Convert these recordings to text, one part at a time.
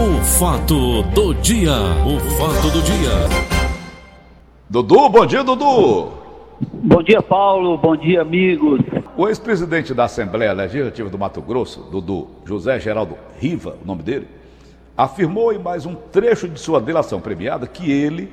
O fato do dia. O fato do dia. Dudu, bom dia, Dudu. Bom dia, Paulo. Bom dia, amigos. O ex-presidente da Assembleia Legislativa do Mato Grosso, Dudu, José Geraldo Riva, o nome dele, afirmou em mais um trecho de sua delação premiada que ele,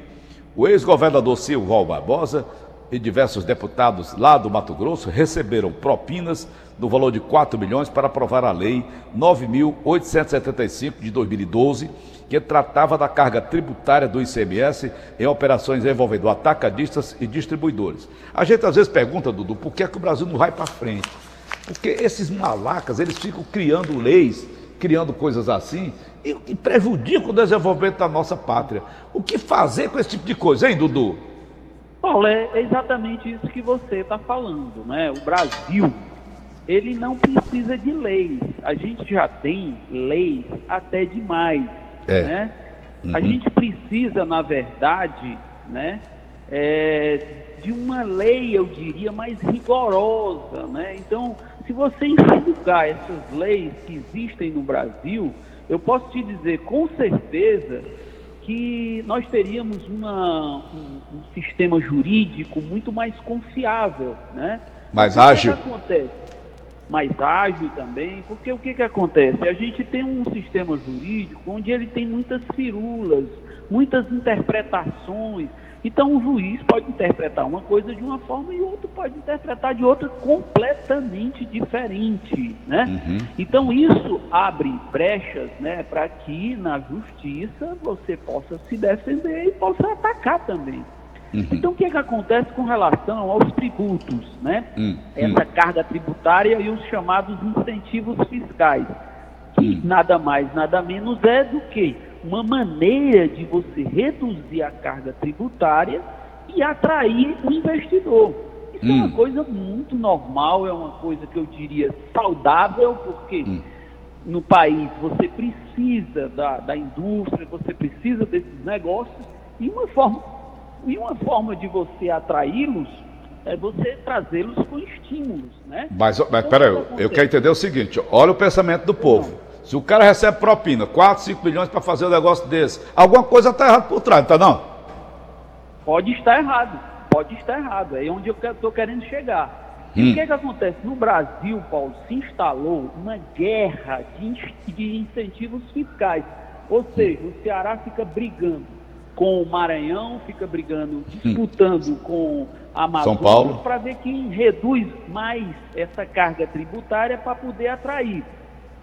o ex-governador Silval Barbosa e diversos deputados lá do Mato Grosso receberam propinas no valor de 4 milhões para aprovar a Lei 9.875 de 2012, que tratava da carga tributária do ICMS em operações envolvendo atacadistas e distribuidores. A gente às vezes pergunta, Dudu, por que, é que o Brasil não vai para frente? Porque esses malacas, eles ficam criando leis, criando coisas assim, e, e prejudicam o desenvolvimento da nossa pátria. O que fazer com esse tipo de coisa, hein, Dudu? Paulo, é exatamente isso que você está falando, né? O Brasil, ele não precisa de leis. A gente já tem leis até demais, é. né? Uhum. A gente precisa, na verdade, né, é, de uma lei, eu diria, mais rigorosa, né? Então, se você enxugar essas leis que existem no Brasil, eu posso te dizer com certeza que nós teríamos uma, um, um, sistema jurídico muito mais confiável, né? Mais ágil. Que acontece? Mais ágil também, porque o que, que acontece? A gente tem um sistema jurídico onde ele tem muitas firulas, muitas interpretações, então o juiz pode interpretar uma coisa de uma forma e o outro pode interpretar de outra completamente diferente, né? Uhum. Então isso abre brechas, né, para que na justiça você possa se defender e possa atacar também. Uhum. Então o que, é que acontece com relação aos tributos, né? Uhum. Essa carga tributária e os chamados incentivos fiscais, que hum. nada mais, nada menos é do que uma maneira de você reduzir a carga tributária e atrair o investidor. Isso hum. é uma hum. coisa muito normal, é uma coisa que eu diria saudável, porque hum. no país você precisa da, da indústria, você precisa desses negócios, e uma forma, e uma forma de você atraí-los é você trazê-los com estímulos, né? Mas, mas então, peraí, eu, eu quero entender o seguinte, olha o pensamento do povo. Se o cara recebe propina, 4, 5 milhões para fazer um negócio desse, alguma coisa está errada por trás, tá não? Pode estar errado, pode estar errado. É onde eu estou querendo chegar. E hum. o que, é que acontece? No Brasil, Paulo, se instalou uma guerra de, de incentivos fiscais. Ou seja, o Ceará fica brigando com o Maranhão, fica brigando, disputando hum. com a Amazonas para ver quem reduz mais essa carga tributária para poder atrair.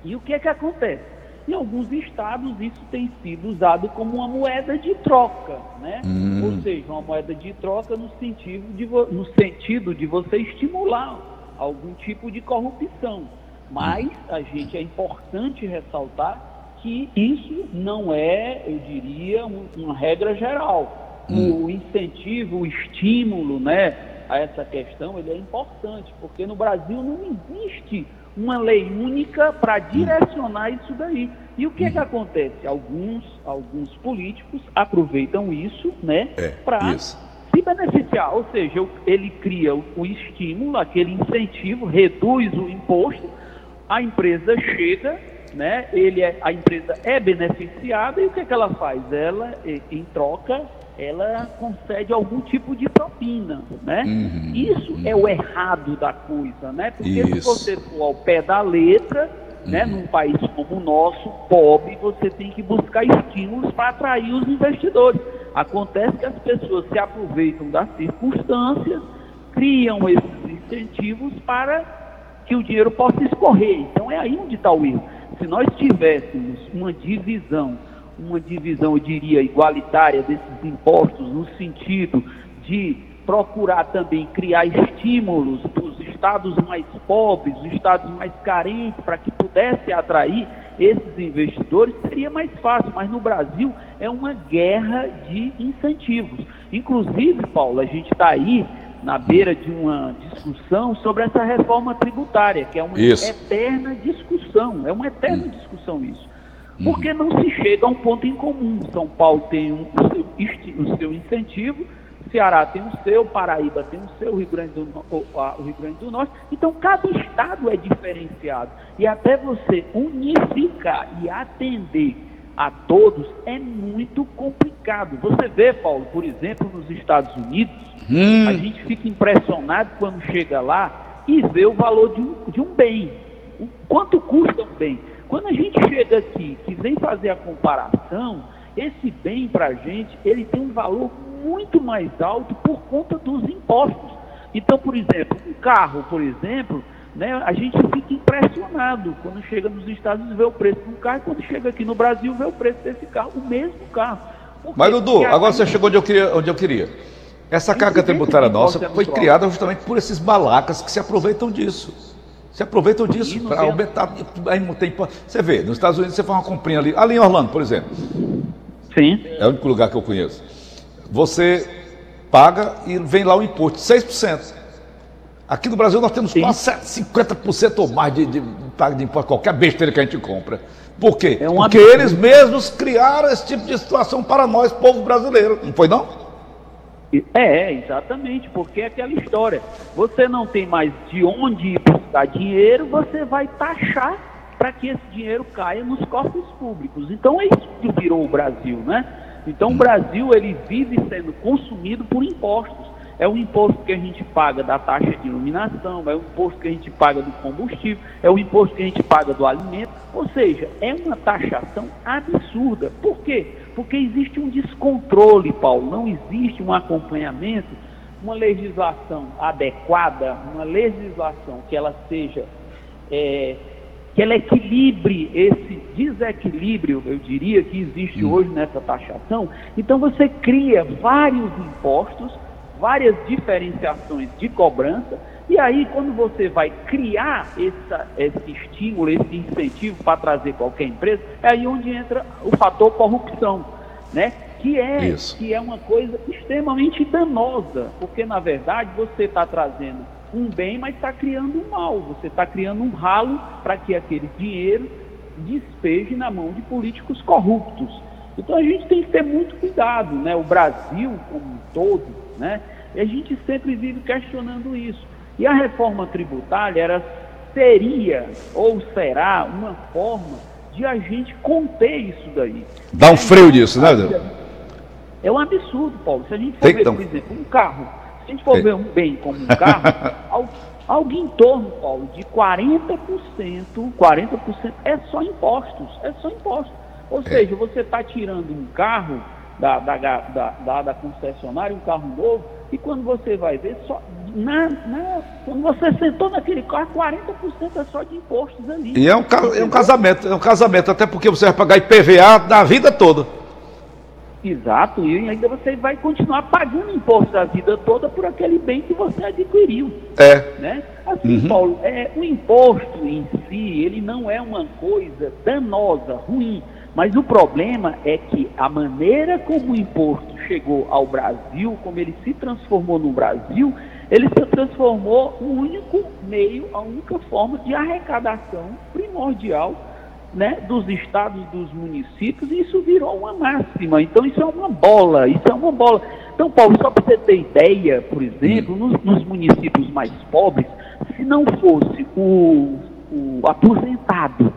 E o que é que acontece? Em alguns estados isso tem sido usado como uma moeda de troca, né? Hum. Ou seja, uma moeda de troca no sentido de, no sentido de você estimular algum tipo de corrupção. Mas a gente é importante ressaltar que isso não é, eu diria, uma regra geral. Hum. O incentivo, o estímulo, né, a essa questão, ele é importante, porque no Brasil não existe uma lei única para direcionar isso daí. E o que é que acontece? Alguns, alguns políticos aproveitam isso, né, é, para se beneficiar. Ou seja, ele cria o estímulo, aquele incentivo, reduz o imposto, a empresa chega, né, ele é, a empresa é beneficiada e o que, é que ela faz? Ela, em troca, ela concede algum tipo de propina, né? Uhum, Isso uhum. é o errado da coisa, né? Porque Isso. se você for ao pé da letra, né, uhum. num país como o nosso, pobre, você tem que buscar estímulos para atrair os investidores. Acontece que as pessoas se aproveitam das circunstâncias, criam esses incentivos para que o dinheiro possa escorrer. Então é aí onde está o erro. Se nós tivéssemos uma divisão uma divisão, eu diria, igualitária desses impostos, no sentido de procurar também criar estímulos para os estados mais pobres, os estados mais carentes, para que pudesse atrair esses investidores, seria mais fácil. Mas no Brasil é uma guerra de incentivos. Inclusive, Paulo, a gente está aí na beira de uma discussão sobre essa reforma tributária, que é uma isso. eterna discussão, é uma eterna hum. discussão isso. Porque não se chega a um ponto em comum. São Paulo tem um, o, seu, o seu incentivo, Ceará tem o seu, Paraíba tem o seu, Rio Grande, do, o, Rio Grande do Norte. Então, cada estado é diferenciado. E até você unificar e atender a todos é muito complicado. Você vê, Paulo, por exemplo, nos Estados Unidos, hum. a gente fica impressionado quando chega lá e vê o valor de um, de um bem. O quanto custa um bem? Quando a gente chega aqui, que vem fazer a comparação, esse bem para a gente, ele tem um valor muito mais alto por conta dos impostos. Então, por exemplo, um carro, por exemplo, né, a gente fica impressionado quando chega nos Estados Unidos vê o preço de um carro, e quando chega aqui no Brasil vê o preço desse carro, o mesmo carro. Mas, Dudu, agora você chegou onde eu queria. Onde eu queria. Essa carga tributária nossa foi criada justamente por esses balacas que se aproveitam disso. Se aproveitam disso para aumentar. Tem, você vê, nos Estados Unidos você faz uma comprinha ali, ali em Orlando, por exemplo. Sim. É o único lugar que eu conheço. Você paga e vem lá o imposto, 6%. Aqui no Brasil nós temos Sim. quase 50% ou mais de, de, de, de imposto, qualquer besteira que a gente compra. Por quê? É um Porque absurdo. eles mesmos criaram esse tipo de situação para nós, povo brasileiro. Não foi não? É, exatamente, porque é aquela história. Você não tem mais de onde buscar dinheiro, você vai taxar para que esse dinheiro caia nos cofres públicos. Então é isso que virou o Brasil, né? Então o Brasil ele vive sendo consumido por impostos. É o imposto que a gente paga da taxa de iluminação, é o imposto que a gente paga do combustível, é o imposto que a gente paga do alimento. Ou seja, é uma taxação absurda. Por quê? Porque existe um descontrole, Paulo, não existe um acompanhamento, uma legislação adequada, uma legislação que ela seja, é, que ela equilibre esse desequilíbrio, eu diria, que existe hoje nessa taxação. Então você cria vários impostos, várias diferenciações de cobrança, e aí, quando você vai criar essa, esse estímulo, esse incentivo para trazer qualquer empresa, é aí onde entra o fator corrupção, né? Que é, que é uma coisa extremamente danosa, porque na verdade você está trazendo um bem, mas está criando um mal, você está criando um ralo para que aquele dinheiro despeje na mão de políticos corruptos. Então a gente tem que ter muito cuidado, né? O Brasil como um todo, né? E a gente sempre vive questionando isso. E a reforma tributária era, seria ou será uma forma de a gente conter isso daí. Dá um freio nisso, né, É um absurdo, Paulo. Se a gente for Tem ver, então. por exemplo, um carro, se a gente for Tem. ver um bem como um carro, algo, algo em torno, Paulo, de 40%, 40% é só impostos, é só impostos. Ou é. seja, você está tirando um carro da, da, da, da, da concessionária, um carro novo, e quando você vai ver, só, na, na, quando você sentou naquele carro, 40% é só de impostos ali. E é um, é um casamento, é um casamento, até porque você vai pagar IPVA da vida toda. Exato, e ainda você vai continuar pagando imposto da vida toda por aquele bem que você adquiriu. É. Né? Assim, uhum. Paulo, é, o imposto em si, ele não é uma coisa danosa, ruim. Mas o problema é que a maneira como o imposto chegou ao Brasil, como ele se transformou no Brasil, ele se transformou o único meio, a única forma de arrecadação primordial né, dos estados, dos municípios, e isso virou uma máxima. Então isso é uma bola, isso é uma bola. Então, Paulo, só para você ter ideia, por exemplo, nos, nos municípios mais pobres, se não fosse o, o aposentado,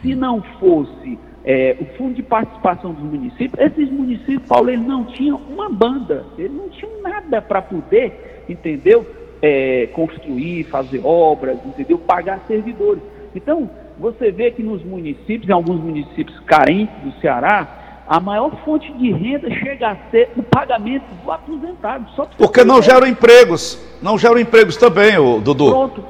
se não fosse é, o fundo de participação dos municípios, esses municípios, Paulo, eles não tinham uma banda, eles não tinham nada para poder, entendeu? É, construir, fazer obras, entendeu? Pagar servidores. Então, você vê que nos municípios, em alguns municípios carentes do Ceará, a maior fonte de renda chega a ser o pagamento do aposentado. Porque não geram empregos, não geram empregos também, o Dudu. Pronto,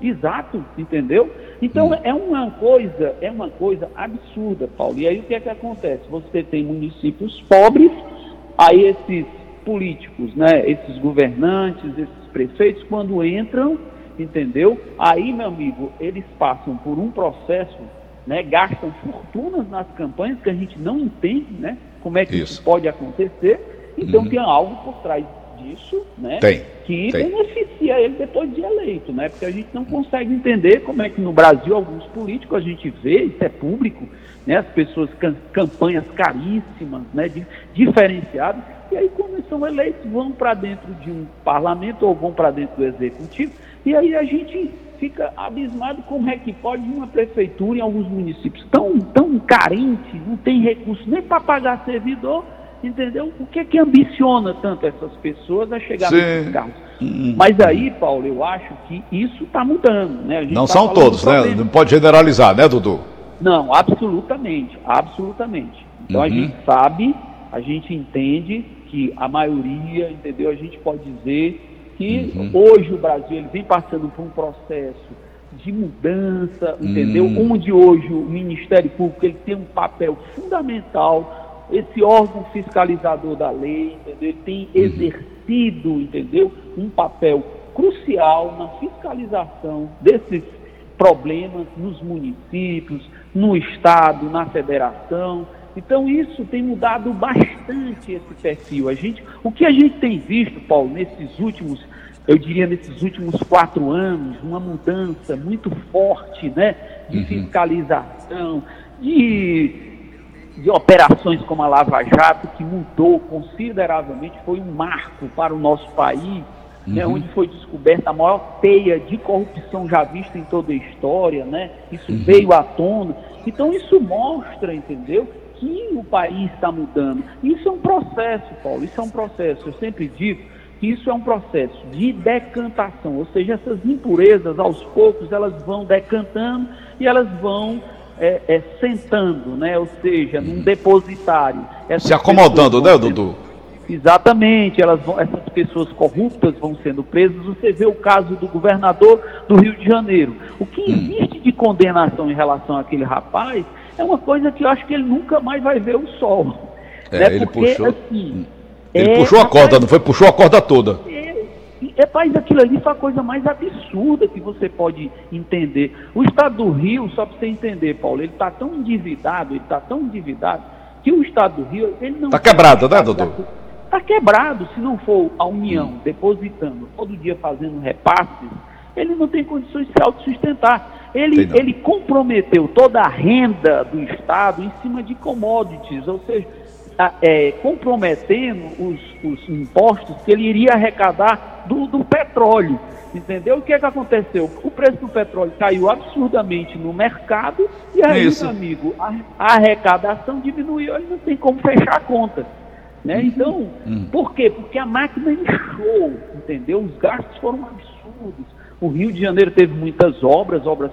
exato, entendeu? Então hum. é uma coisa, é uma coisa absurda, Paulo. E aí o que é que acontece? Você tem municípios pobres, aí esses políticos, né, esses governantes, esses prefeitos, quando entram, entendeu? Aí, meu amigo, eles passam por um processo, né, gastam fortunas nas campanhas que a gente não entende, né? Como é que isso, isso pode acontecer? Então uhum. tem algo por trás disso, né? Tem, que tem. beneficia ele depois de eleito, né? Porque a gente não consegue entender como é que no Brasil alguns políticos a gente vê, isso é público, né? As pessoas campanhas caríssimas, né? diferenciadas, e aí quando são eleitos vão para dentro de um parlamento ou vão para dentro do executivo, e aí a gente fica abismado como é que pode uma prefeitura em alguns municípios tão, tão carente, não tem recurso nem para pagar servidor, entendeu? O que é que ambiciona tanto essas pessoas a chegar nesses cargos? Mas aí, Paulo, eu acho que isso está mudando, né? A Não tá são todos, do né? Não pode generalizar, né, Dudu? Não, absolutamente, absolutamente. Então a Uhum. gente sabe, a gente entende que a maioria, entendeu? A gente pode dizer que Uhum. hoje o Brasil ele vem passando por um processo de mudança, entendeu? Hum. Onde hoje o Ministério Público ele tem um papel fundamental, esse órgão fiscalizador da lei, entendeu? Ele tem exercido, entendeu? Um papel crucial na fiscalização desses problemas nos municípios, no estado, na federação. Então isso tem mudado bastante esse perfil. A gente, o que a gente tem visto, Paulo, nesses últimos, eu diria nesses últimos quatro anos, uma mudança muito forte, né, de fiscalização, de de operações como a Lava Jato, que mudou consideravelmente, foi um marco para o nosso país, né, onde foi descoberta a maior teia de corrupção já vista em toda a história, né? Isso veio à tona. Então isso mostra, entendeu, que o país está mudando. Isso é um processo, Paulo, isso é um processo. Eu sempre digo que isso é um processo de decantação, ou seja, essas impurezas, aos poucos, elas vão decantando e elas vão é, é, sentando, né? Ou seja, num depositário. Essas Se acomodando, né, Dudu? Exatamente, elas vão, essas pessoas corruptas vão sendo presas. Você vê o caso do governador do Rio de Janeiro. O que existe de condenação em relação àquele rapaz é uma coisa que eu acho que ele nunca mais vai ver o sol. É, né? ele Porque, puxou- assim, Ele é- puxou a corda, não foi? Puxou a corda toda. É, é, mas aquilo ali foi a coisa mais absurda que você pode entender. O estado do Rio, só para você entender, Paulo, ele está tão endividado, ele está tão endividado, que o estado do Rio, ele não... Tá quebrado, né, Dudu? Está quebrado. Se não for a União depositando, todo dia fazendo repasses, ele não tem condições de se autossustentar. Ele, ele comprometeu toda a renda do Estado em cima de commodities, ou seja, é, comprometendo os, os impostos que ele iria arrecadar do, do petróleo. Entendeu? O que é que aconteceu? O preço do petróleo caiu absurdamente no mercado e aí, Isso. meu amigo, a, a arrecadação diminuiu, ele não tem como fechar a conta. Né? Então, por quê? Porque a máquina inchou, entendeu? Os gastos foram absurdos. O Rio de Janeiro teve muitas obras, obras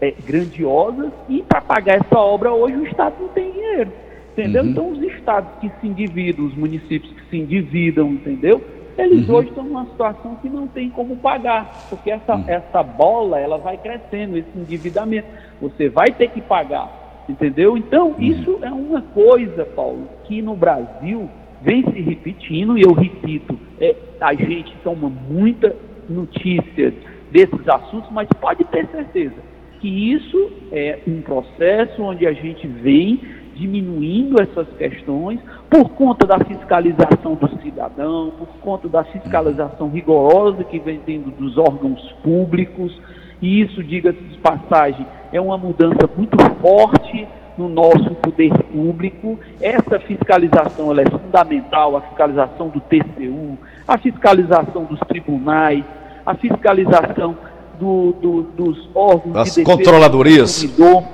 é, grandiosas, e para pagar essa obra hoje o Estado não tem dinheiro. Entendeu? Então os estados que se endividam, os municípios que se endividam, entendeu? Eles hoje estão numa situação que não tem como pagar, porque essa, essa bola ela vai crescendo, esse endividamento. Você vai ter que pagar, entendeu? Então, isso é uma coisa, Paulo, que no Brasil vem se repetindo, e eu repito, é, a gente toma muita notícia desses assuntos, mas pode ter certeza que isso é um processo onde a gente vem diminuindo essas questões por conta da fiscalização do cidadão, por conta da fiscalização rigorosa que vem tendo dos órgãos públicos, e isso, diga-se de passagem, é uma mudança muito forte no nosso poder público. Essa fiscalização é fundamental, a fiscalização do TCU, a fiscalização dos tribunais, a fiscalização do- do- dos órgãos Das de controladorias. do consumidor,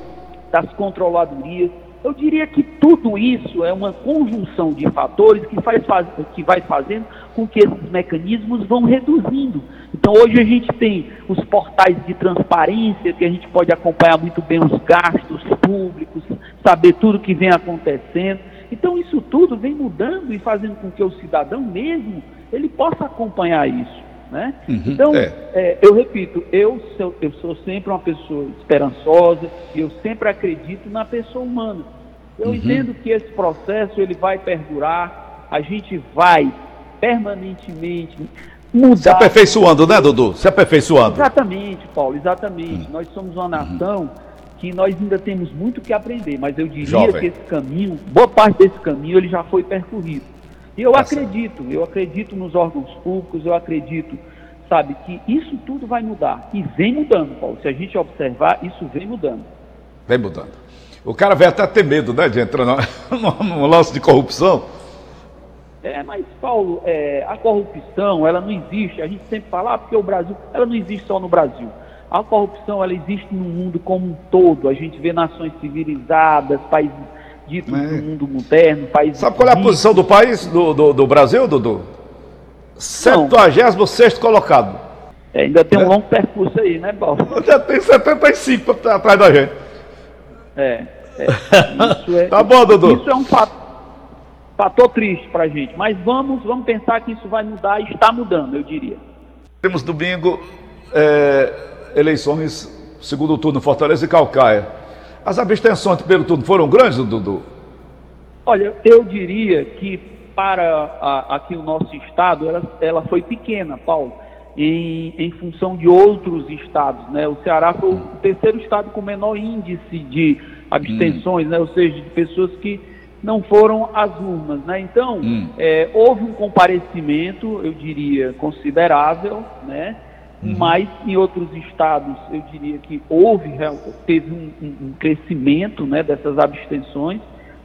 das controladorias. Eu diria que tudo isso é uma conjunção de fatores que, faz, faz- que vai fazendo com que esses mecanismos vão reduzindo. Então hoje a gente tem os portais de transparência, que a gente pode acompanhar muito bem os gastos públicos, saber tudo que vem acontecendo. Então isso tudo vem mudando e fazendo com que o cidadão mesmo ele possa acompanhar isso. Né? então, é. é, eu repito, eu sou, eu sou sempre uma pessoa esperançosa e eu sempre acredito na pessoa humana. Eu entendo que esse processo ele vai perdurar, a gente vai permanentemente mudar. Se aperfeiçoando, né, Dudu? Se aperfeiçoando. Exatamente, Paulo, exatamente. Nós somos uma nação que nós ainda temos muito que aprender, mas eu diria Jovem. que esse caminho, boa parte desse caminho, ele já foi percorrido. E eu Tá acredito, eu acredito nos órgãos públicos, eu acredito, sabe, que isso tudo vai mudar. E vem mudando, Paulo. Se a gente observar, isso vem mudando. Vem mudando. O cara vai até ter medo, né, de entrar no lance de corrupção. É, mas, Paulo, é, a corrupção, ela não existe. A gente sempre fala, ah, porque o Brasil, ela não existe só no Brasil. A corrupção ela existe no mundo como um todo. A gente vê nações civilizadas, países ditos É. do mundo moderno, países. Sabe qual é a posição do país, do, do, do Brasil, Dudu? 76 colocado. É, ainda tem um É. longo percurso aí, né, Paulo? Já tem 75 pra- atrás da gente. É, é. Isso é, Tá bom, Dudu. Isso é um fato, fator triste pra gente. Mas vamos, vamos pensar que isso vai mudar e está mudando, eu diria. Temos domingo é, eleições, segundo turno, Fortaleza e Calcaia. As abstenções primeiro turno foram grandes, Dudu? Olha, eu diria que para a- aqui o nosso estado, ela, ela foi pequena, Paulo, em, em função de outros estados, né? O Ceará foi o terceiro estado com menor índice de abstenções, né? Ou seja, de pessoas que não foram às urnas, né? Então, Hum. é, houve um comparecimento, eu diria, considerável, né? Mas em outros estados, eu diria que houve, teve um, um- crescimento, né? Dessas abstenções.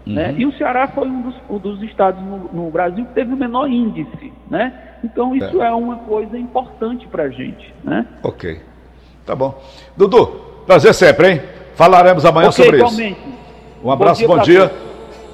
Né? E o Ceará foi um dos, um dos estados no, no Brasil que teve o menor índice, né? Então isso é, uma coisa importante para a gente, né? Ok. Tá bom. Dudu, prazer sempre, hein? Falaremos amanhã Ok, sobre isso. igualmente. Um abraço, bom dia. todos.